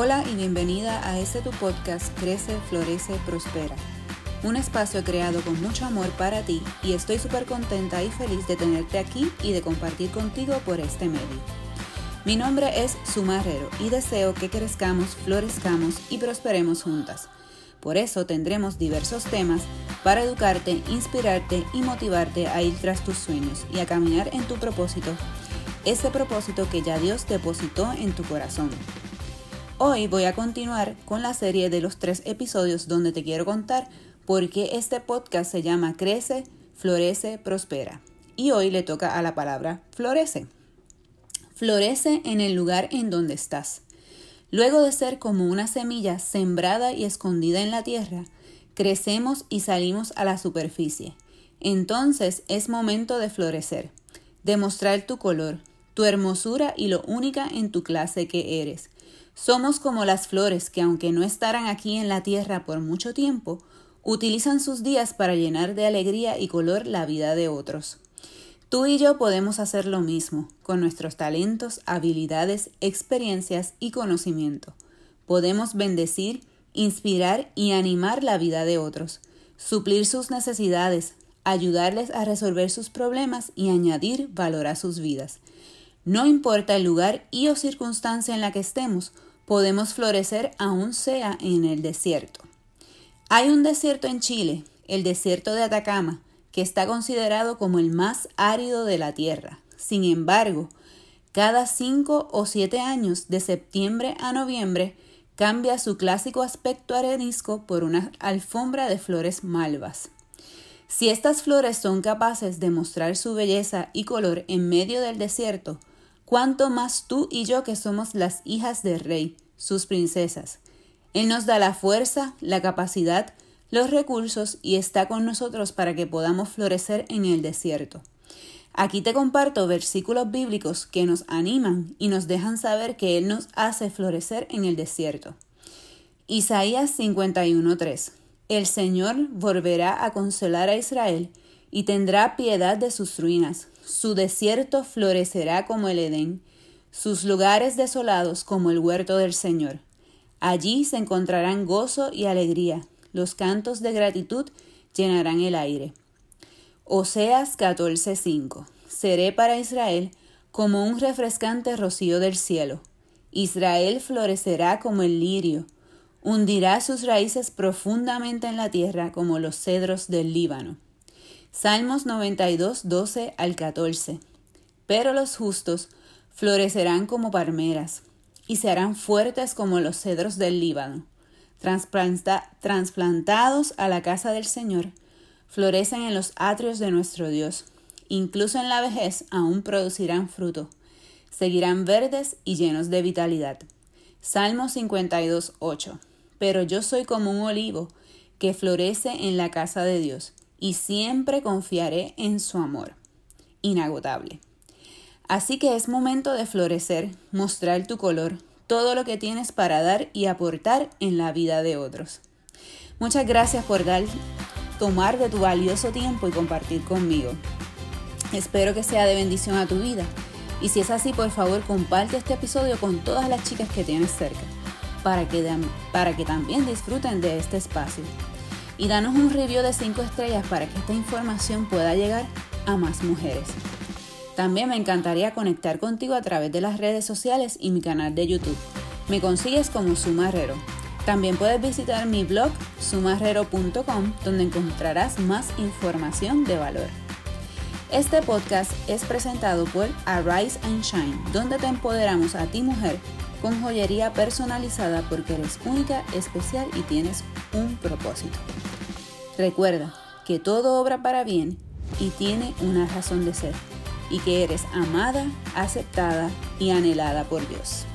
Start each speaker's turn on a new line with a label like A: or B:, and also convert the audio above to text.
A: Hola y bienvenida a este tu podcast Crece, Florece, Prospera. Un espacio creado con mucho amor para ti y estoy súper contenta y feliz de tenerte aquí y de compartir contigo por este medio. Mi nombre es Suma Herrero y deseo que crezcamos, florezcamos y prosperemos juntas. Por eso tendremos diversos temas para educarte, inspirarte y motivarte a ir tras tus sueños y a caminar en tu propósito, ese propósito que ya Dios depositó en tu corazón. Hoy voy a continuar con la serie de los tres episodios donde te quiero contar por qué este podcast se llama Crece, Florece, Prospera. Y hoy le toca a la palabra florece. Florece en el lugar en donde estás. Luego de ser como una semilla sembrada y escondida en la tierra, crecemos y salimos a la superficie. Entonces es momento de florecer, de mostrar tu color, tu hermosura y lo única en tu clase que eres somos como las flores que, aunque no estarán aquí en la tierra por mucho tiempo, utilizan sus días para llenar de alegría y color la vida de otros. Tú y yo podemos hacer lo mismo, con nuestros talentos, habilidades, experiencias y conocimiento. Podemos bendecir, inspirar y animar la vida de otros, suplir sus necesidades, ayudarles a resolver sus problemas y añadir valor a sus vidas. No importa el lugar y o circunstancia en la que estemos, podemos florecer aún sea en el desierto. Hay un desierto en Chile, el desierto de Atacama, que está considerado como el más árido de la Tierra. Sin embargo, cada cinco o siete años, de septiembre a noviembre, cambia su clásico aspecto arenisco por una alfombra de flores malvas. Si estas flores son capaces de mostrar su belleza y color en medio del desierto, cuánto más tú y yo que somos las hijas del rey, sus princesas. Él nos da la fuerza, la capacidad, los recursos y está con nosotros para que podamos florecer en el desierto. Aquí te comparto versículos bíblicos que nos animan y nos dejan saber que Él nos hace florecer en el desierto. Isaías 51:3 El Señor volverá a consolar a Israel y tendrá piedad de sus ruinas. Su desierto florecerá como el Edén, sus lugares desolados como el huerto del Señor. Allí se encontrarán gozo y alegría. Los cantos de gratitud llenarán el aire. Oseas 14:5 Seré para Israel como un refrescante rocío del cielo. Israel florecerá como el lirio, hundirá sus raíces profundamente en la tierra como los cedros del Líbano. Salmos 92, 12 al 14. Pero los justos florecerán como palmeras y se harán fuertes como los cedros del Líbano. Transplantados a la casa del Señor, florecen en los atrios de nuestro Dios. Incluso en la vejez aún producirán fruto. Seguirán verdes y llenos de vitalidad. Salmo 52, 8. Pero yo soy como un olivo que florece en la casa de Dios y siempre confiaré en su amor. Inagotable. Así que es momento de florecer, mostrar tu color, todo lo que tienes para dar y aportar en la vida de otros. Muchas gracias por dar, tomar de tu valioso tiempo y compartir conmigo. Espero que sea de bendición a tu vida. Y si es así, por favor, comparte este episodio con todas las chicas que tienes cerca, para que, para que también disfruten de este espacio y danos un review de 5 estrellas para que esta información pueda llegar a más mujeres. También me encantaría conectar contigo a través de las redes sociales y mi canal de YouTube. Me consigues como Sumarrero. También puedes visitar mi blog sumarrero.com donde encontrarás más información de valor. Este podcast es presentado por Arise and Shine, donde te empoderamos a ti mujer con joyería personalizada porque eres única, especial y tienes un propósito. Recuerda que todo obra para bien y tiene una razón de ser, y que eres amada, aceptada y anhelada por Dios.